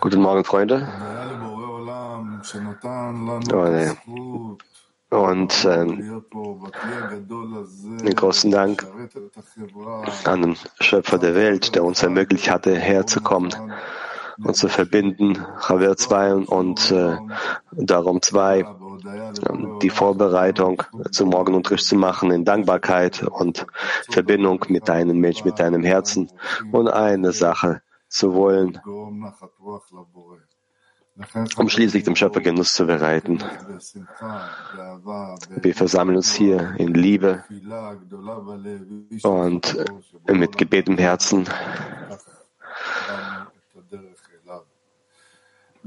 Guten Morgen, Freunde. Und äh, den großen Dank an den Schöpfer der Welt, der uns ermöglicht hatte, herzukommen und zu verbinden, Javier 2 und äh, darum 2, die Vorbereitung zum Morgenunterricht zu machen in Dankbarkeit und Verbindung mit deinem Mensch, mit deinem Herzen und eine Sache zu wollen, um schließlich dem Schöpfer Genuss zu bereiten. Wir versammeln uns hier in Liebe und mit Gebet im Herzen,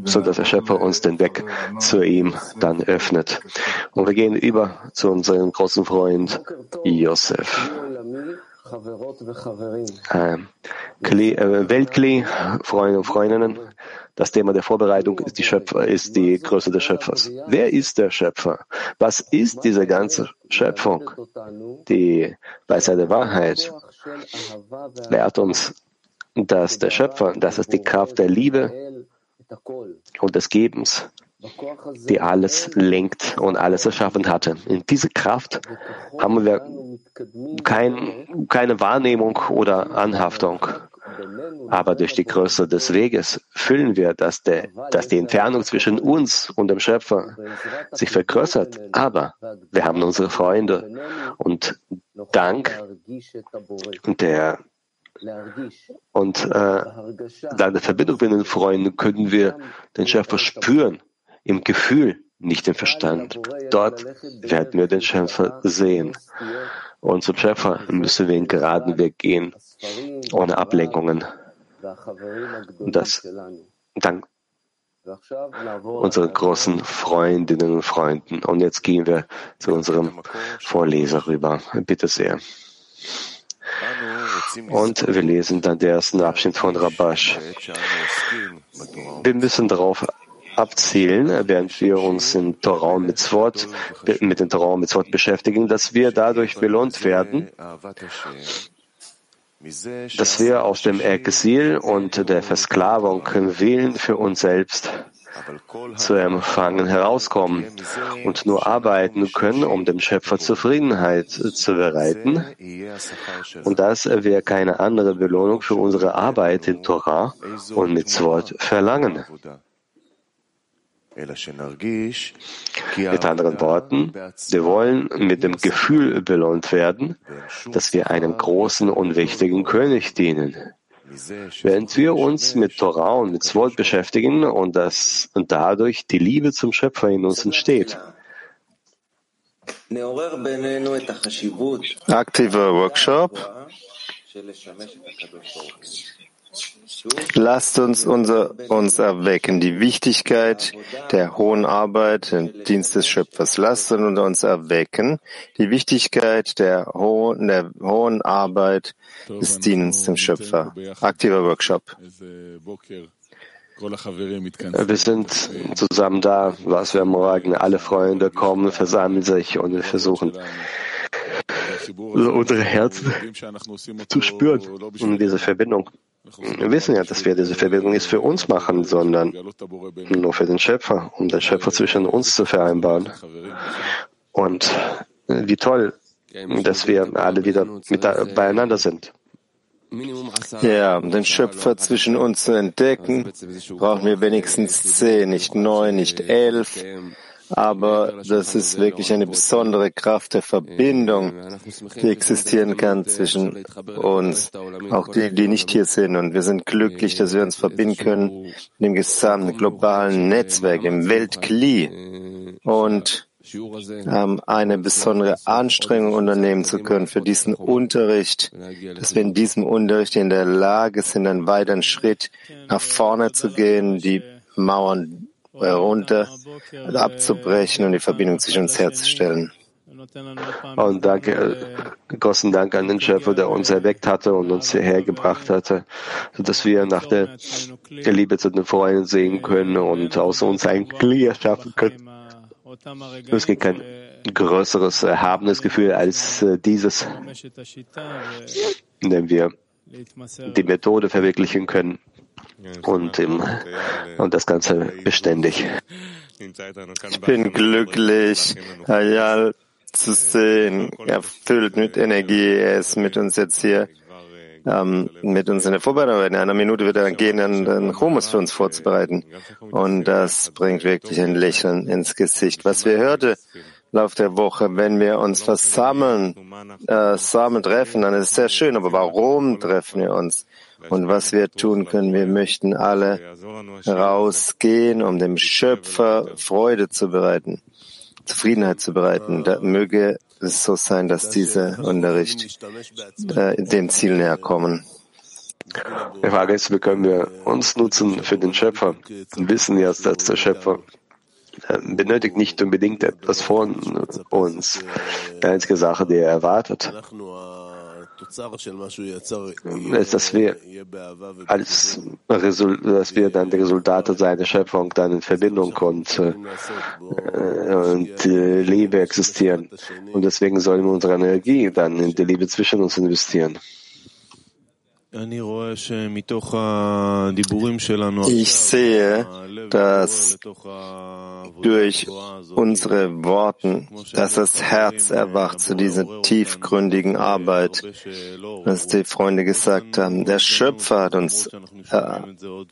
so dass der Schöpfer uns den Weg zu ihm dann öffnet. Und wir gehen über zu unserem großen Freund Josef. Äh, Weltkli, Freunde und Freundinnen. Das Thema der Vorbereitung ist die Schöpfer, ist die Größe des Schöpfers. Wer ist der Schöpfer? Was ist diese ganze Schöpfung? Die Weisheit der Wahrheit lehrt uns, dass der Schöpfer, das ist die Kraft der Liebe und des Gebens, die alles lenkt und alles erschaffen hatte. In diese Kraft haben wir kein, keine Wahrnehmung oder Anhaftung. Aber durch die Größe des Weges fühlen wir, dass, der, dass die Entfernung zwischen uns und dem Schöpfer sich vergrößert. Aber wir haben unsere Freunde und dank der und äh, der Verbindung mit den Freunden können wir den Schöpfer spüren im Gefühl, nicht im Verstand. Dort werden wir den Schöpfer sehen. Und zum Schöpfer müssen wir in geraden Weg gehen, ohne Ablenkungen. Das dank unseren großen Freundinnen und Freunden. Und jetzt gehen wir zu unserem Vorleser rüber. Bitte sehr. Und wir lesen dann den ersten Abschnitt von Rabash. Wir müssen darauf abzielen, während wir uns in Torah und Mitzvot, mit dem Torah und Mitzvot beschäftigen, dass wir dadurch belohnt werden, dass wir aus dem Exil und der Versklavung Willen für uns selbst zu empfangen herauskommen und nur arbeiten können, um dem Schöpfer Zufriedenheit zu bereiten. Und das wäre keine andere Belohnung für unsere Arbeit in Torah und Mitzvot verlangen. Mit anderen Worten, wir wollen mit dem Gefühl belohnt werden, dass wir einem großen und wichtigen König dienen. Während wir uns mit Torah und mit Zwort beschäftigen und, das, und dadurch die Liebe zum Schöpfer in uns entsteht. Aktiver Workshop. Lasst uns unser, uns erwecken, die Wichtigkeit der hohen Arbeit im Dienst des Schöpfers. Lasst uns erwecken, die Wichtigkeit der hohen, der hohen Arbeit des Dienstes dem Schöpfer. Aktiver Workshop. Wir sind zusammen da, was wir morgen. Alle Freunde kommen, versammeln sich und wir versuchen, unsere Herzen zu spüren und diese Verbindung. Wir wissen ja, dass wir diese Verbindung nicht für uns machen, sondern nur für den Schöpfer, um den Schöpfer zwischen uns zu vereinbaren. Und wie toll, dass wir alle wieder mit beieinander sind. Ja, um den Schöpfer zwischen uns zu entdecken, brauchen wir wenigstens zehn, nicht neun, nicht elf. Aber das ist wirklich eine besondere Kraft der Verbindung, die existieren kann zwischen uns, auch die, die nicht hier sind. Und wir sind glücklich, dass wir uns verbinden können in dem gesamten globalen Netzwerk, im Weltkli. Und ähm, eine besondere Anstrengung unternehmen zu können für diesen Unterricht, dass wir in diesem Unterricht in der Lage sind, einen weiteren Schritt nach vorne zu gehen, die Mauern herunter abzubrechen und die Verbindung zwischen uns herzustellen. Und danke, großen Dank an den Schöpfer, der uns erweckt hatte und uns hierher gebracht hatte, sodass wir nach der, der Liebe zu den Freunden sehen können und aus uns ein Glied schaffen können. Es gibt kein größeres erhabenes Gefühl als äh, dieses, in dem wir die Methode verwirklichen können und, im, und das Ganze beständig. Ich bin glücklich, Ayal zu sehen, erfüllt mit Energie. Er ist mit uns jetzt hier ähm, mit uns in der Vorbereitung. In einer Minute wird er gehen, den Hummus für uns vorzubereiten. Und das bringt wirklich ein Lächeln ins Gesicht. Was wir hörte Lauf der Woche, wenn wir uns versammeln, äh, zusammen treffen, dann ist es sehr schön. Aber warum treffen wir uns? Und was wir tun können, wir möchten alle rausgehen, um dem Schöpfer Freude zu bereiten, Zufriedenheit zu bereiten. Da möge es so sein, dass dieser Unterricht äh, dem Ziel näher kommen. Die Frage ist, wie können wir uns nutzen für den Schöpfer? Wir wissen ja, dass der Schöpfer äh, benötigt nicht unbedingt etwas von uns. Die einzige Sache, die er erwartet, ist, dass wir als dass wir dann die Resultate seiner Schöpfung dann in Verbindung und, äh, und äh, Liebe existieren. Und deswegen sollen wir unsere Energie dann in die Liebe zwischen uns investieren. Ich sehe, dass durch unsere Worten, dass das Herz erwacht zu dieser tiefgründigen Arbeit, was die Freunde gesagt haben. Der Schöpfer hat uns äh,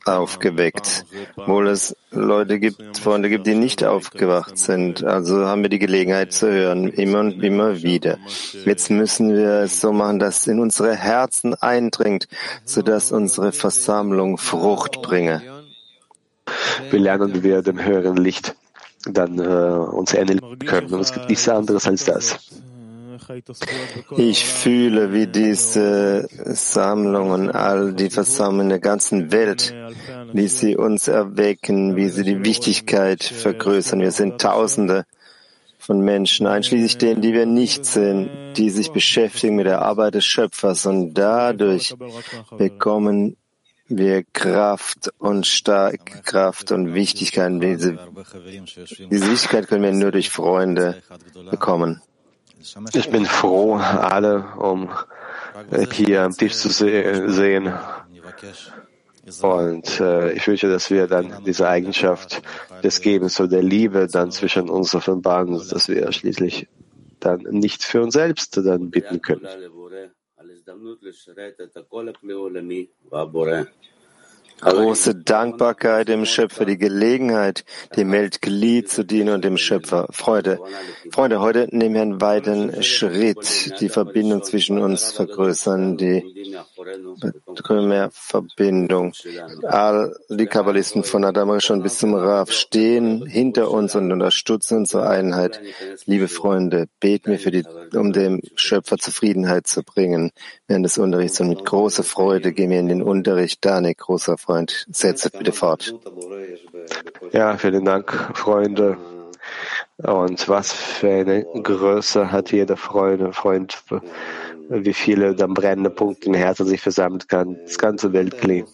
aufgeweckt, obwohl es Leute gibt, Freunde gibt, die nicht aufgewacht sind. Also haben wir die Gelegenheit zu hören, immer und immer wieder. Jetzt müssen wir es so machen, dass es in unsere Herzen eindringt, sodass unsere Versammlung Frucht bringe. Wir lernen, wie wir dem höheren Licht dann äh, uns ähneln können. Und es gibt nichts anderes als das. Ich fühle, wie diese Sammlungen, all die Versammlungen der ganzen Welt, wie sie uns erwecken, wie sie die Wichtigkeit vergrößern. Wir sind Tausende von Menschen, einschließlich denen, die wir nicht sehen, die sich beschäftigen mit der Arbeit des Schöpfers und dadurch bekommen wir Kraft und starke Kraft und Wichtigkeit. Diese, diese Wichtigkeit können wir nur durch Freunde bekommen. Ich bin froh, alle, um hier am Tisch zu sehen. Und äh, ich wünsche, dass wir dann diese Eigenschaft des Gebens und der Liebe dann zwischen uns offenbaren, dass wir schließlich dann nicht für uns selbst dann bitten können. Große Dankbarkeit dem Schöpfer, die Gelegenheit, dem Weltglied zu dienen und dem Schöpfer. Freude. Freunde, heute nehmen wir einen weiteren Schritt, die Verbindung zwischen uns vergrößern, die mehr Verbindung. All die Kabbalisten von Adam schon bis zum Raf stehen hinter uns und unterstützen unsere Einheit. Liebe Freunde, beten wir für die, um dem Schöpfer Zufriedenheit zu bringen während des Unterrichts und mit großer Freude gehen wir in den Unterricht. Danik, großer Freund, setzt bitte fort. Ja, vielen Dank, Freunde. Und was für eine Größe hat jeder Freund, Freund wie viele dann brennende Punkte im Herzen sich versammelt kann, das ganze Weltkli.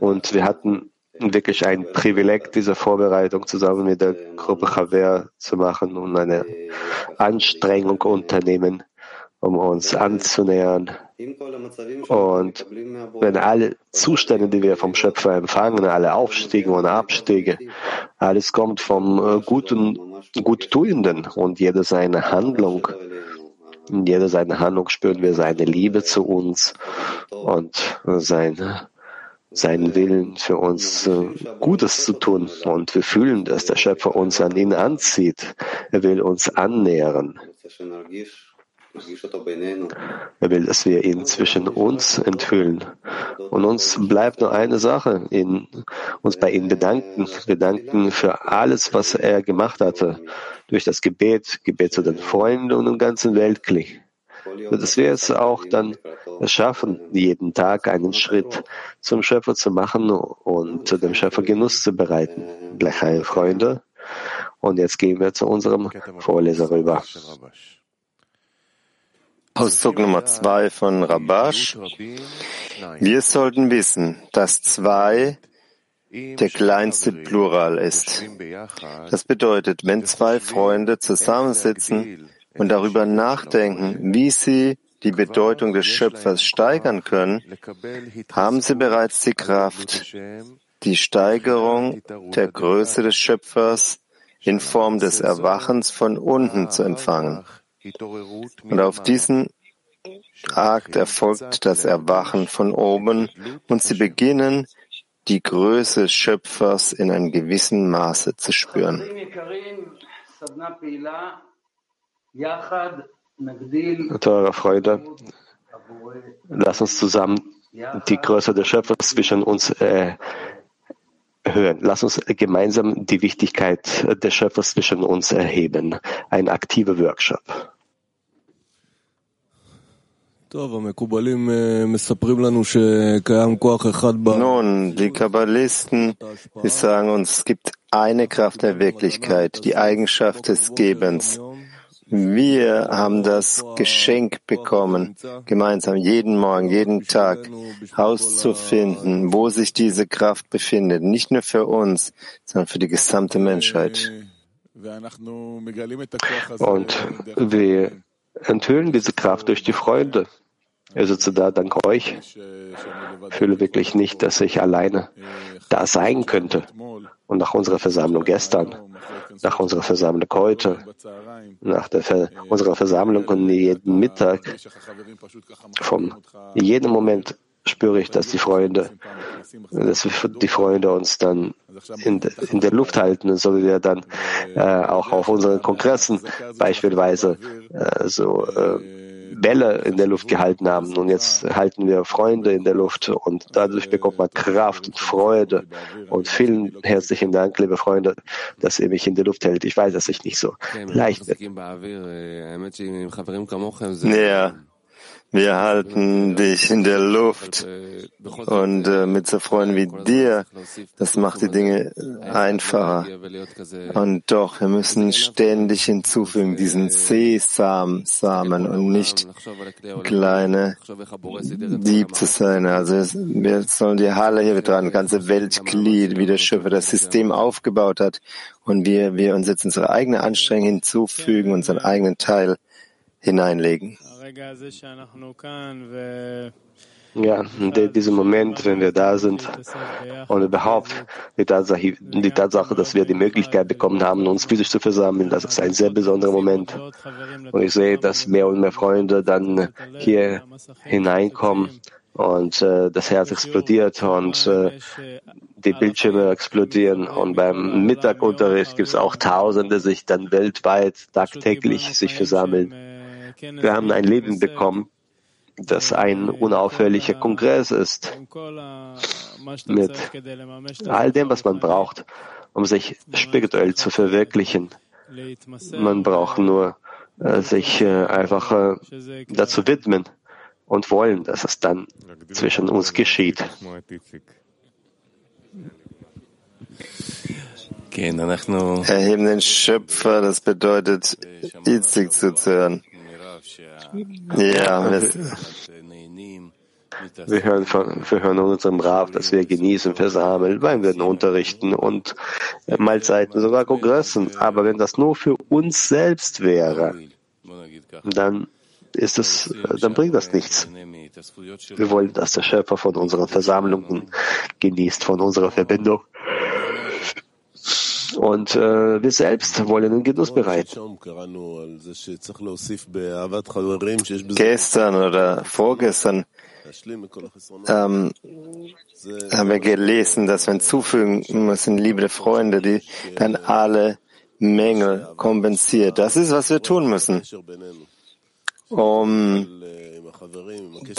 Und wir hatten wirklich ein Privileg, diese Vorbereitung zusammen mit der Gruppe Chaver zu machen und eine Anstrengung unternehmen, um uns anzunähern. Und wenn alle Zustände, die wir vom Schöpfer empfangen, alle Aufstiege und Abstiege, alles kommt vom äh, guten, Guttuenden und jede seine Handlung, in jeder seine Handlung spüren wir seine Liebe zu uns und sein, seinen Willen für uns äh, Gutes zu tun. Und wir fühlen, dass der Schöpfer uns an ihn anzieht. Er will uns annähern. Er will, dass wir ihn zwischen uns enthüllen. Und uns bleibt nur eine Sache, ihn, uns bei ihm bedanken. Bedanken für alles, was er gemacht hatte. Durch das Gebet, Gebet zu den Freunden und dem ganzen Weltkrieg. Dass wir es auch dann schaffen, jeden Tag einen Schritt zum Schöpfer zu machen und dem Schöpfer Genuss zu bereiten. Gleich Freunde. Und jetzt gehen wir zu unserem Vorleser rüber. Auszug Nummer zwei von Rabash. Wir sollten wissen, dass zwei der kleinste Plural ist. Das bedeutet, wenn zwei Freunde zusammensitzen und darüber nachdenken, wie sie die Bedeutung des Schöpfers steigern können, haben sie bereits die Kraft, die Steigerung der Größe des Schöpfers in Form des Erwachens von unten zu empfangen. Und auf diesen Akt erfolgt das Erwachen von oben und sie beginnen, die Größe des Schöpfers in einem gewissen Maße zu spüren. Teure Freude, lass uns zusammen die Größe des Schöpfers zwischen uns äh, hören. Lass uns gemeinsam die Wichtigkeit des Schöpfers zwischen uns erheben. Ein aktiver Workshop. Nun, die Kabbalisten, die sagen uns, es gibt eine Kraft der Wirklichkeit, die Eigenschaft des Gebens. Wir haben das Geschenk bekommen, gemeinsam jeden Morgen, jeden Tag herauszufinden, wo sich diese Kraft befindet. Nicht nur für uns, sondern für die gesamte Menschheit. Und wir enthüllen diese Kraft durch die Freude. Ich sitze da dank euch. Fühle wirklich nicht, dass ich alleine da sein könnte. Und nach unserer Versammlung gestern, nach unserer Versammlung heute, nach der Ver unserer Versammlung und jeden Mittag, von jedem Moment spüre ich, dass die Freunde, dass die Freunde uns dann in, in der Luft halten, so wie wir dann äh, auch auf unseren Kongressen beispielsweise äh, so äh, Bälle in der Luft gehalten haben. Und jetzt halten wir Freunde in der Luft und dadurch bekommt man Kraft und Freude. Und vielen herzlichen Dank, liebe Freunde, dass ihr mich in der Luft hält. Ich weiß, dass ich nicht so leicht bin. Ja. Wir halten dich in der Luft und äh, mit so Freunden wie dir, das macht die Dinge einfacher. Und doch, wir müssen ständig hinzufügen, diesen Sesam-Samen und nicht kleine Dieb zu sein. Also wir sollen die Halle hier dran, ganze Weltglied, wie der Schöpfer das System aufgebaut hat und wir, wir uns jetzt unsere eigene Anstrengung hinzufügen, unseren eigenen Teil hineinlegen. Ja, in diesem Moment, wenn wir da sind und überhaupt die Tatsache, die Tatsache, dass wir die Möglichkeit bekommen haben, uns physisch zu versammeln, das ist ein sehr besonderer Moment. Und ich sehe, dass mehr und mehr Freunde dann hier hineinkommen und äh, das Herz explodiert und äh, die Bildschirme explodieren. Und beim Mittagunterricht gibt es auch Tausende, die sich dann weltweit tagtäglich sich versammeln. Wir haben ein Leben bekommen, das ein unaufhörlicher Kongress ist, mit all dem, was man braucht, um sich spirituell zu verwirklichen. Man braucht nur äh, sich äh, einfach äh, dazu widmen und wollen, dass es dann zwischen uns geschieht. Erheben den Schöpfer, das bedeutet, Itzig zu hören. Ja, wir hören, von, wir hören unserem Rav, dass wir genießen, versammeln, weil wir unterrichten und Mahlzeiten, sogar Kongressen. Aber wenn das nur für uns selbst wäre, dann ist es, dann bringt das nichts. Wir wollen, dass der Schöpfer von unseren Versammlungen genießt, von unserer Verbindung. Und äh, wir selbst wollen den Genuss bereiten. Gestern oder vorgestern ähm, haben wir gelesen, dass wir hinzufügen müssen, liebe Freunde, die dann alle Mängel kompensiert. Das ist, was wir tun müssen, um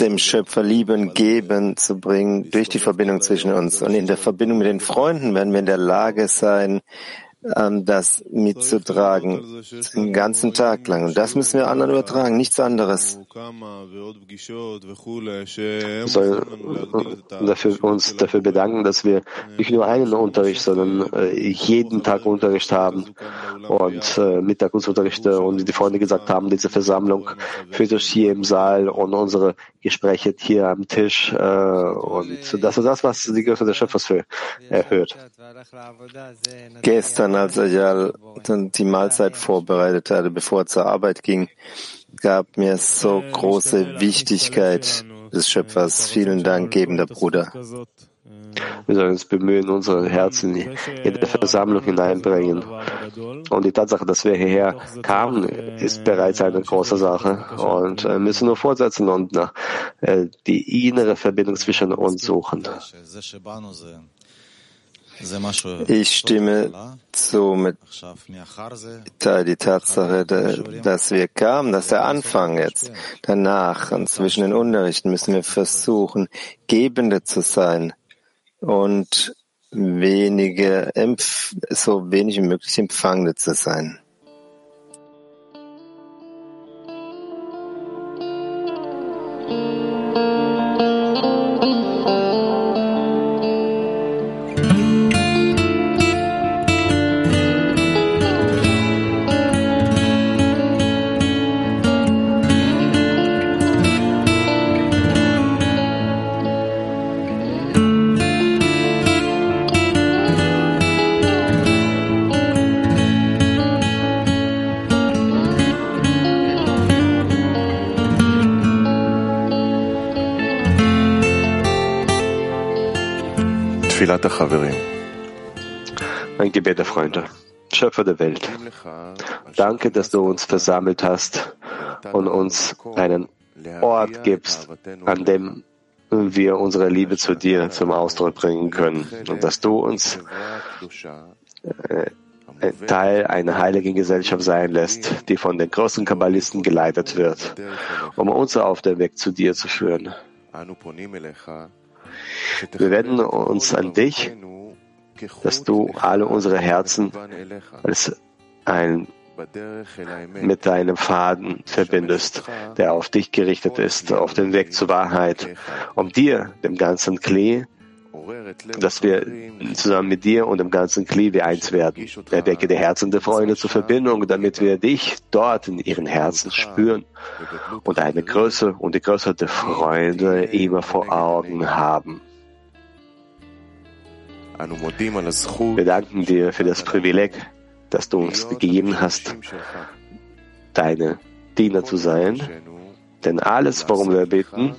dem Schöpfer Lieben geben zu bringen durch die Verbindung zwischen uns. Und in der Verbindung mit den Freunden werden wir in der Lage sein, das mitzutragen, den ganzen Tag lang. Und das müssen wir anderen übertragen, nichts anderes. Wir sollen dafür, uns dafür bedanken, dass wir nicht nur einen Unterricht, sondern äh, jeden Tag Unterricht haben und äh, Mittagsunterrichte und wie die Freunde gesagt haben, diese Versammlung führt sich hier im Saal und unsere Gespräche hier am Tisch äh, und das ist das, was die Größe des Schöpfers für erhöht. Gestern, als Ajal die Mahlzeit vorbereitet hatte, bevor er zur Arbeit ging, gab mir so große Wichtigkeit des Schöpfers. Vielen Dank, gebender Bruder. Wir sollen uns bemühen, unsere Herzen in die Versammlung hineinbringen. Und die Tatsache, dass wir hierher kamen, ist bereits eine große Sache. Und wir müssen nur fortsetzen und äh, die innere Verbindung zwischen uns suchen. Ich stimme zu mit die Tatsache, dass wir kamen, dass der Anfang jetzt, danach und zwischen den Unterrichten müssen wir versuchen, Gebende zu sein und wenige, so wenig wie möglich Empfangende zu sein. Ein Gebet der Freunde. Schöpfer der Welt, danke, dass du uns versammelt hast und uns einen Ort gibst, an dem wir unsere Liebe zu dir zum Ausdruck bringen können und dass du uns äh, Teil einer heiligen Gesellschaft sein lässt, die von den großen Kabbalisten geleitet wird, um uns auf den Weg zu dir zu führen. Wir wenden uns an dich, dass du alle unsere Herzen als ein mit deinem Faden verbindest, der auf dich gerichtet ist, auf den Weg zur Wahrheit, um dir, dem ganzen Klee, dass wir zusammen mit dir und dem ganzen Klee wie eins werden. Erwecke die Herzen der Freunde zur Verbindung, damit wir dich dort in ihren Herzen spüren und eine Größe und die Größe der Freunde immer vor Augen haben. Wir danken dir für das Privileg, das du uns gegeben hast, deine Diener zu sein, denn alles, worum wir bitten,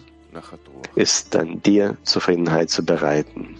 ist an dir Zufriedenheit zu bereiten.